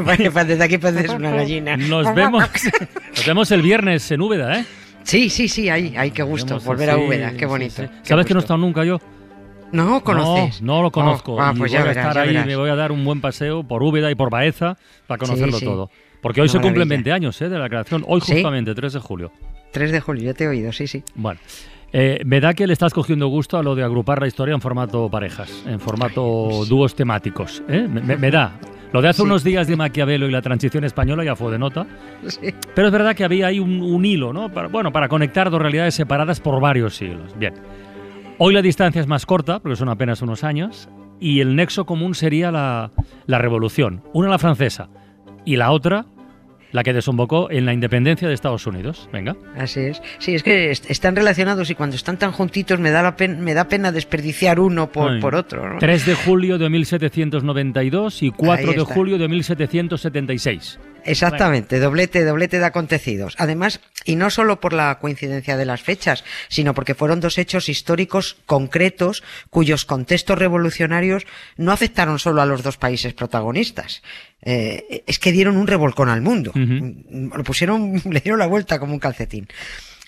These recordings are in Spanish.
Desde aquí pareces una gallina. Nos vemos, nos vemos el viernes en Úbeda, ¿eh? Sí, sí, sí, ahí, ahí, qué gusto. Vemos, Volver a Úbeda, qué bonito. sí. qué ¿Sabes que no he estado nunca yo? No conoces. No, no lo conozco. Oh, ah, Y pues voy ya a verás, estar ya ahí, verás. me voy a dar un buen paseo por Úbeda y por Baeza para conocerlo sí. todo. Porque hoy Una se cumplen maravilla. 20 años ¿eh? de la creación, hoy ¿Sí? justamente, 3 de julio. 3 de julio, ya te he oído, sí, sí. Bueno, eh, me da que le estás cogiendo gusto a lo de agrupar la historia en formato parejas, en formato dúos temáticos. ¿eh? Me, me- me da. Lo de hace Sí. unos días de Maquiavelo y la transición española ya fue de nota. Sí. Pero es verdad que había ahí un, un hilo, ¿no? Para, bueno, para conectar dos realidades separadas por varios siglos. Bien. Hoy la distancia es más corta, porque son apenas unos años, y el nexo común sería la, la revolución. Una la francesa y la otra la que desembocó en la independencia de Estados Unidos. Venga. Así es. Sí, es que est- están relacionados y cuando están tan juntitos me da, la me da pena desperdiciar uno por, Ay. por otro. ¿no? 3 de julio de 1792 y 4 Ahí de julio de 1776. Exactamente, doblete, doblete de acontecidos. Además, y no solo por la coincidencia de las fechas, sino porque fueron dos hechos históricos concretos cuyos contextos revolucionarios no afectaron solo a los dos países protagonistas. Eh, es que dieron un revolcón al mundo. Lo pusieron, le dieron la vuelta como un calcetín.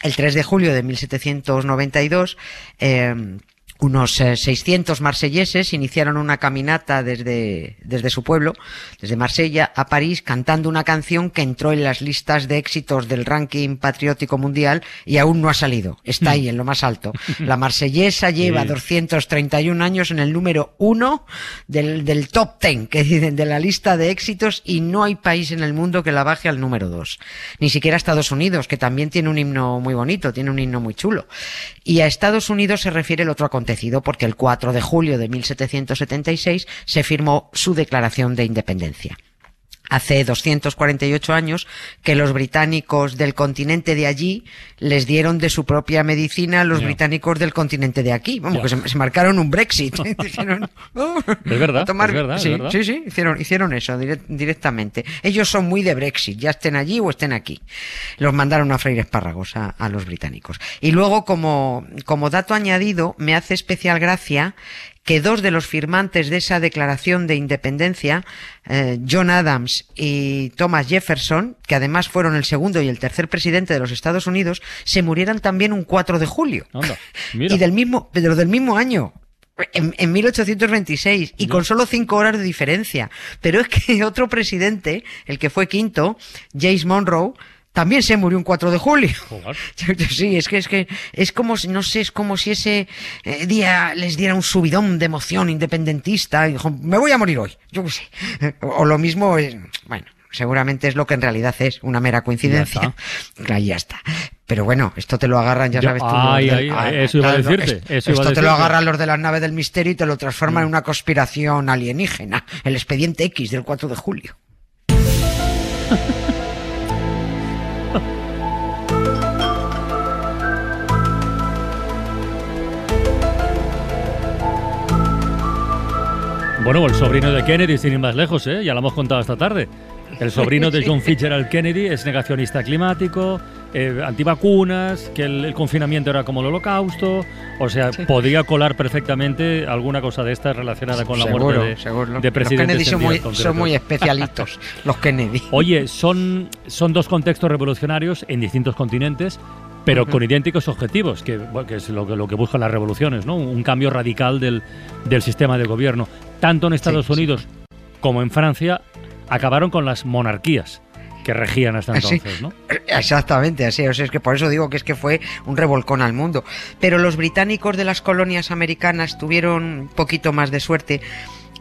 El 3 de julio de 1792, eh, unos eh, 600 marselleses iniciaron una caminata desde, desde su pueblo, desde Marsella a París, cantando una canción que entró en las listas de éxitos del ranking patriótico mundial y aún no ha salido. Está ahí, en lo más alto. La marsellesa lleva Sí. 231 años en el número uno del, del top 10, que dicen, de la lista de éxitos y no hay país en el mundo que la baje al número 2. Ni siquiera Estados Unidos, que también tiene un himno muy bonito, tiene un himno muy chulo. Y a Estados Unidos se refiere el otro acontecido porque el 4 de julio de 1776 se firmó su declaración de independencia. Hace 248 años que los británicos del continente de allí les dieron de su propia medicina a los británicos del continente de aquí. Vamos, que se, se marcaron un Brexit. "Oh, Es verdad, a tomar-". es verdad, es sí, verdad. sí, sí, hicieron, hicieron eso dire- directamente. Ellos son muy de Brexit, ya estén allí o estén aquí. Los mandaron a freír espárragos a, a los británicos. Y luego, como, como dato añadido, me hace especial gracia que dos de los firmantes de esa declaración de independencia, eh, John Adams y Thomas Jefferson, que además fueron el segundo y el tercer presidente de los Estados Unidos, se murieran también un 4 de julio. Anda. Y del mismo, pero del mismo año. En, en 1826 y con solo cinco horas de diferencia. Pero es que otro presidente, el que fue quinto, James Monroe, también se murió un 4 de julio. Sí, es que es que es como si, no sé, es como si ese eh, día les diera un subidón de emoción independentista y dijo, me voy a morir hoy. Yo qué sé. O, lo mismo, es, bueno, seguramente es lo que en realidad es, una mera coincidencia. Claro, ya está. Pero bueno, esto te lo agarran, ya sabes tú. ay, ah, eso iba a decirte, es- eso iba a esto te lo agarran los de las naves del misterio y te lo transforman en una conspiración alienígena. El expediente X del 4 de julio. Bueno, el sobrino de Kennedy, sin ir más lejos, ¿eh? ya lo hemos contado esta tarde. El sobrino de John Fitzgerald Kennedy es negacionista climático, eh, antivacunas, que el, el confinamiento era como el holocausto. O sea, podría colar perfectamente alguna cosa de estas relacionada con la seguro, muerte de, seguro. de Los Kennedy son muy, son muy especialitos, los Kennedy. Oye, son, son dos contextos revolucionarios en distintos continentes, pero con idénticos objetivos, que, bueno, que es lo que, lo que buscan las revoluciones, ¿no? Un cambio radical del, del sistema de gobierno. Tanto en Estados Sí, sí. Unidos como en Francia acabaron con las monarquías que regían hasta Sí. entonces, ¿no? Exactamente, así. O sea, es que por eso digo que es que fue un revolcón al mundo. Pero los británicos de las colonias americanas tuvieron un poquito más de suerte.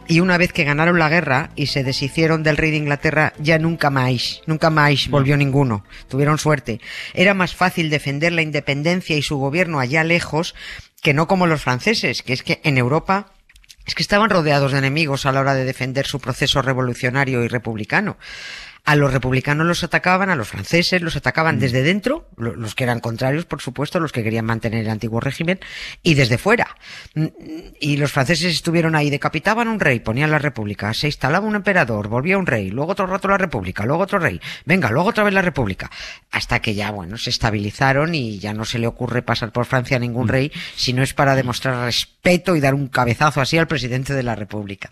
Y una vez que ganaron la guerra y se deshicieron del rey de Inglaterra, ya nunca más, nunca más volvió ninguno. Tuvieron suerte. Era más fácil defender la independencia y su gobierno allá lejos que no como los franceses, que es que en Europa es que estaban rodeados de enemigos a la hora de defender su proceso revolucionario y republicano. A los republicanos los atacaban, a los franceses los atacaban desde dentro, los que eran contrarios, por supuesto, los que querían mantener el antiguo régimen, y desde fuera. Y los franceses estuvieron ahí, decapitaban un rey, ponían la república, se instalaba un emperador, volvía un rey, luego otro rato la república, luego otro rey, venga, luego otra vez la república, hasta que ya, bueno, se estabilizaron y ya no se le ocurre pasar por Francia a ningún rey, si no es para demostrar respeto y dar un cabezazo así al presidente de la república.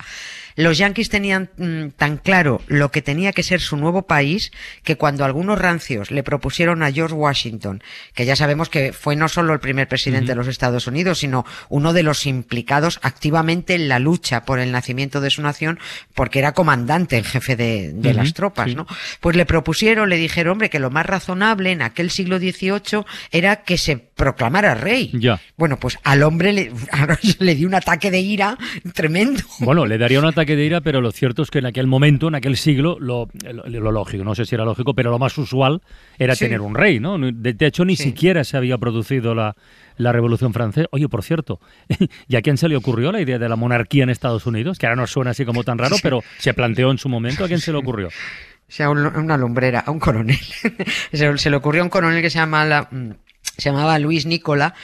Los yanquis tenían mm, tan claro lo que tenía que ser su nuevo país que cuando algunos rancios le propusieron a George Washington, que ya sabemos que fue no solo el primer presidente de los Estados Unidos, sino uno de los implicados activamente en la lucha por el nacimiento de su nación, porque era comandante en jefe de, las tropas, ¿no? Pues le propusieron, le dijeron, hombre, que lo más razonable en aquel siglo XVIII era que se proclamara rey. Ya. Bueno, pues al hombre le, le dio un ataque de ira tremendo. Bueno, le daría un ataque que dirá, pero lo cierto es que en aquel momento, en aquel siglo, lo, lo, lógico, no sé si era lógico, pero lo más usual era tener un rey, ¿no? De, hecho, ni siquiera se había producido la, la Revolución Francesa. Oye, por cierto, ¿y a quién se le ocurrió la idea de la monarquía en Estados Unidos? Que ahora no suena así como tan raro, pero se planteó en su momento. ¿A quién se le ocurrió? O sea, una lumbrera, a un coronel. se, le ocurrió a un coronel que se llama la, mm, se llamaba Luis Nicola,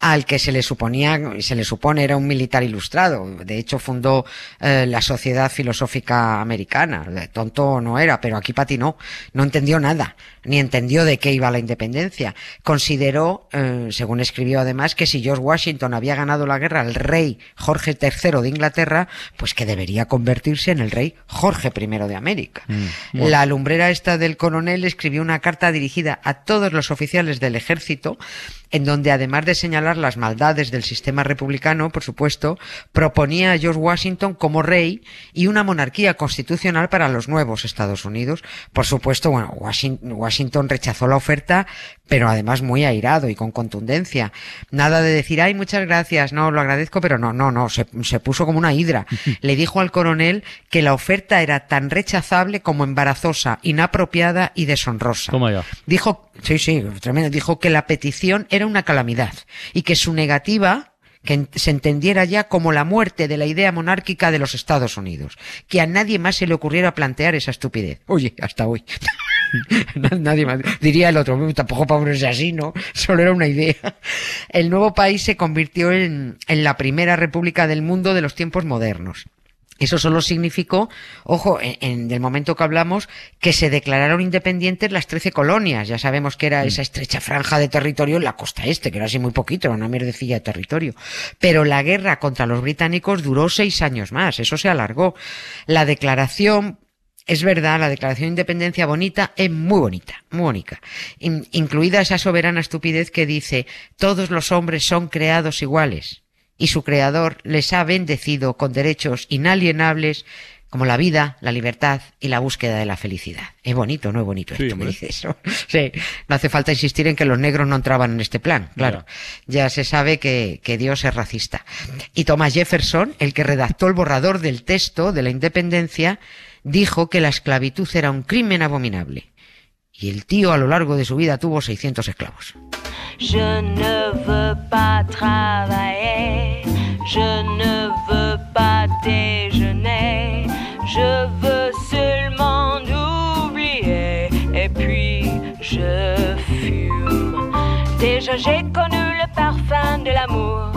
al que se le suponía, y se le supone era un militar ilustrado. De hecho, fundó eh, la Sociedad Filosófica Americana. Tonto no era, pero aquí patinó. No entendió nada, ni entendió de qué iba la independencia. Consideró, eh, según escribió además, que si George Washington había ganado la guerra al rey Jorge III de Inglaterra, pues que debería convertirse en el rey Jorge I de América. Mm, la lumbrera esta del coronel escribió una carta dirigida a todos los oficiales del ejército, en donde además de señalar las maldades del sistema republicano, por supuesto, proponía a George Washington como rey y una monarquía constitucional para los nuevos Estados Unidos. Por supuesto, bueno, Washington rechazó la oferta, pero además muy airado y con contundencia. Nada de decir, ay, muchas gracias, no, lo agradezco, pero no, no, no, se, puso como una hidra. Le dijo al coronel que la oferta era tan rechazable como embarazosa, inapropiada y deshonrosa. Dijo, sí, sí, tremendo, dijo que la petición era una calamidad y que su negativa que se entendiera ya como la muerte de la idea monárquica de los Estados Unidos, que a nadie más se le ocurriera plantear esa estupidez. Oye, hasta hoy. nadie más. Diría el otro, tampoco para ponerse así, ¿no? Solo era una idea. El nuevo país se convirtió en, en la primera república del mundo de los tiempos modernos. Eso solo significó, ojo, en, el momento que hablamos, que se declararon independientes las trece colonias. Ya sabemos que era mm. esa estrecha franja de territorio en la costa este, que era así muy poquito, era una mierdecilla de territorio. Pero la guerra contra los británicos duró seis años más, eso se alargó. La declaración es verdad, la declaración de independencia bonita es muy bonita, muy bonita. incluida esa soberana estupidez que dice, todos los hombres son creados iguales y su creador les ha bendecido con derechos inalienables como la vida, la libertad y la búsqueda de la felicidad. Es bonito, ¿no es bonito esto? me dice eso. Sí, no hace falta insistir en que los negros no entraban en este plan, claro. Ya se sabe que, que Dios es racista. Y Thomas Jefferson, el que redactó el borrador del texto de la independencia, dijo que la esclavitud era un crimen abominable. Y el tío a lo largo de su vida tuvo 600 esclavos. Je ne veux pas travailler, je ne veux pas déjeuner, je veux seulement oublier et puis je fume. Déjà j'ai connu le parfum de l'amour,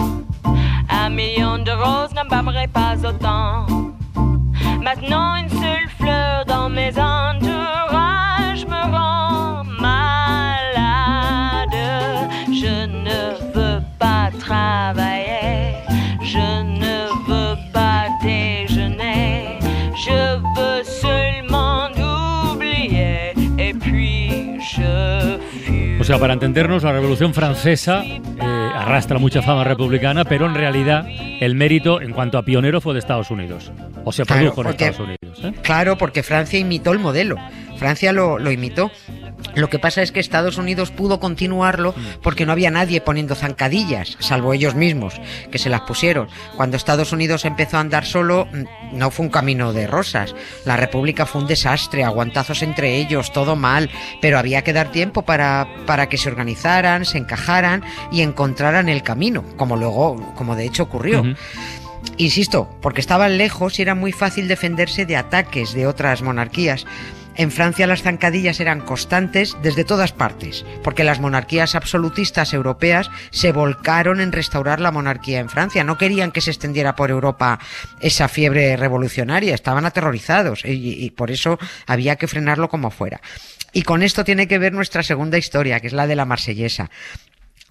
un million de roses n'embâmerait pas autant. Maintenant une seule fleur dans mes entourages O sea, para entendernos, la Revolución Francesa eh, arrastra mucha fama republicana, pero en realidad el mérito en cuanto a pionero fue de Estados Unidos. O se produjo en Estados Unidos. ¿eh? Claro, porque Francia imitó el modelo. Francia lo, lo imitó. Lo que pasa es que Estados Unidos pudo continuarlo porque no había nadie poniendo zancadillas, salvo ellos mismos, que se las pusieron. Cuando Estados Unidos empezó a andar solo, mm, no fue un camino de rosas. La República fue un desastre, aguantazos entre ellos, todo mal, pero había que dar tiempo para, para que se organizaran, se encajaran y encontraran el camino, como luego, como de hecho ocurrió. Insisto, porque estaban lejos y era muy fácil defenderse de ataques de otras monarquías. En Francia las zancadillas eran constantes desde todas partes, porque las monarquías absolutistas europeas se volcaron en restaurar la monarquía en Francia. No querían que se extendiera por Europa esa fiebre revolucionaria, estaban aterrorizados y, por eso había que frenarlo como fuera. Y con esto tiene que ver nuestra segunda historia, que es la de la marsellesa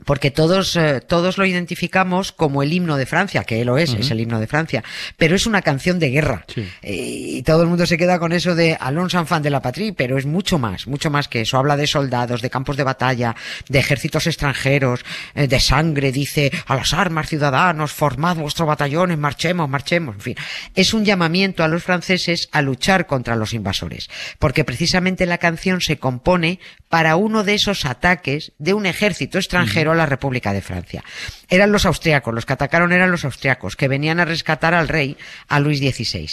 porque todos, eh, todos lo identificamos como el himno de Francia, que lo es, es el himno de Francia, pero es una canción de guerra. y todo el mundo se queda con eso de Alonso Enfant de la Patrie, pero es mucho más, mucho más que eso. Habla de soldados, de campos de batalla, de ejércitos extranjeros, eh, de sangre, dice a las armas, ciudadanos, formad vuestro batallón, marchemos, marchemos, en fin. Es un llamamiento a los franceses a luchar contra los invasores, porque precisamente la canción se compone para uno de esos ataques de un ejército extranjero la República de Francia. Eran los austriacos, los que atacaron eran los austriacos, que venían a rescatar al rey, a Luis XVI.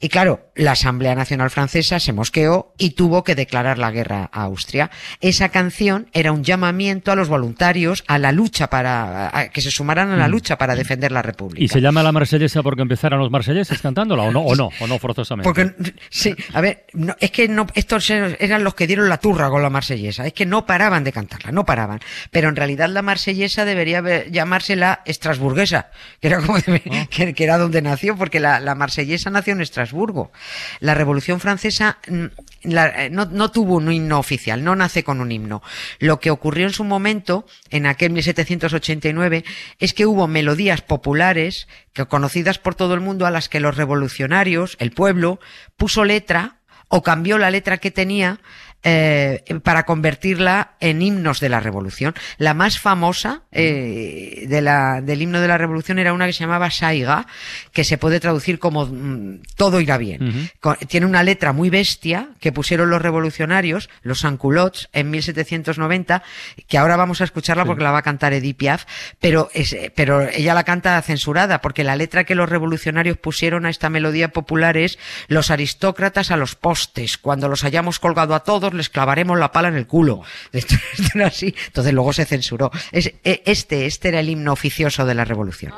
Y claro, la Asamblea Nacional Francesa se mosqueó y tuvo que declarar la guerra a Austria. Esa canción era un llamamiento a los voluntarios a la lucha para, que se sumaran a la mm. lucha para defender la República. ¿Y se llama la marsellesa porque empezaron los marselleses cantándola o no, o no, o no forzosamente? Porque, sí, a ver, es que no, estos eran los que dieron la turra con la marsellesa, es que no paraban de cantarla, no paraban. Pero en realidad la marsellesa debería llamarse la estrasburguesa, que era, como ah. que, era donde nació, porque la, la, marsellesa nació en Estrasburgo. La Revolución Francesa mm, eh, no, no, tuvo un himno oficial, no nace con un himno. Lo que ocurrió en su momento, en aquel 1789, es que hubo melodías populares, que, conocidas por todo el mundo, a las que los revolucionarios, el pueblo, puso letra o cambió la letra que tenía eh, para convertirla en himnos de la revolución. La más famosa eh, de la, del himno de la revolución era una que se llamaba Saiga, que se puede traducir como mm, todo irá bien. tiene una letra muy bestia que pusieron los revolucionarios, los Sanculots, en 1790, que ahora vamos a escucharla porque la va a cantar Edith Piaf, pero, es, pero ella la canta censurada porque la letra que los revolucionarios pusieron a esta melodía popular es los aristócratas a los postes, cuando los hayamos colgado a todos les clavaremos la pala en el culo. Entonces luego se censuró. E, este, este era el himno oficioso de la revolución.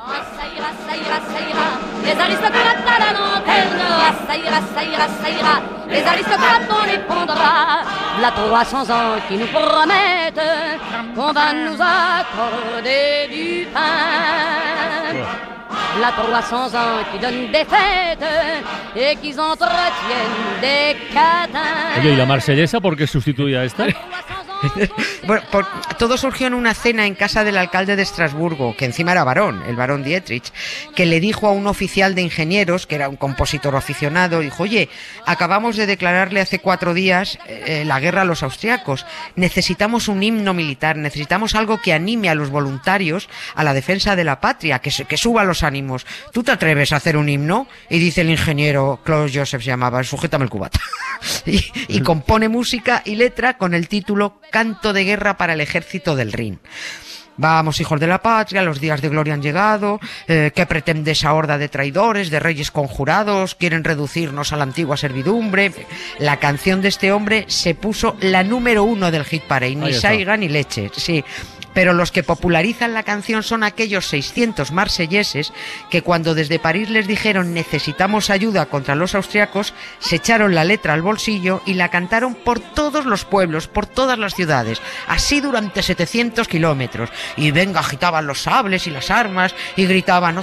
Les aristocrates à la lanterne, ça ira, ça ira, ça ira. Les aristocrates, on les pondra. La 300 ans qui nous promettent qu'on va nous accorder du pain. La 300 ans qui donne des fêtes et qui entretiennent des catins. Oye, ¿y la marsellesa por qué sustituye a esta? bueno, todo surgió en una cena en casa del alcalde de Estrasburgo, que encima era varón, el varón Dietrich, que le dijo a un oficial de ingenieros, que era un compositor aficionado, dijo, oye, acabamos de declararle hace cuatro días eh, la guerra a los austriacos, necesitamos un himno militar, necesitamos algo que anime a los voluntarios a la defensa de la patria, que, que suba los ánimos. ¿Tú te atreves a hacer un himno? Y dice el ingeniero, Klaus Joseph se llamaba, sujétame el cubata, y compone música y letra con el título canto de guerra para el ejército del Rin. Vamos, hijos de la patria, los días de gloria han llegado. Eh, ¿Qué pretende esa horda de traidores, de reyes conjurados? Quieren reducirnos a la antigua servidumbre. La canción de este hombre se puso la número uno del hit parade, ni saiga ni leche. Sí, pero los que popularizan la canción son aquellos 600 marselleses que cuando desde París les dijeron necesitamos ayuda contra los austriacos, se echaron la letra al bolsillo y la cantaron por todos los pueblos, por todas las ciudades, así durante 700 kilómetros. Y venga, agitaban los sables y las armas y gritaban,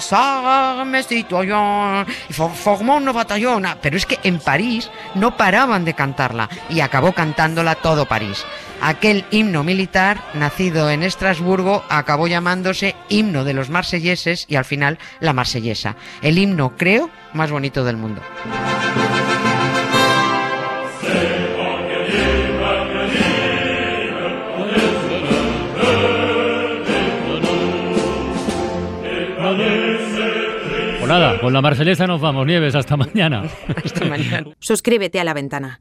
y formó un batallón. Pero es que en París no paraban de cantarla y acabó cantándola todo París. Aquel himno militar, nacido en Estrasburgo, acabó llamándose himno de los marselleses y al final la marsellesa. El himno, creo, más bonito del mundo. Pues nada, con la marsellesa nos vamos, Nieves, hasta mañana. hasta mañana. Suscríbete a la ventana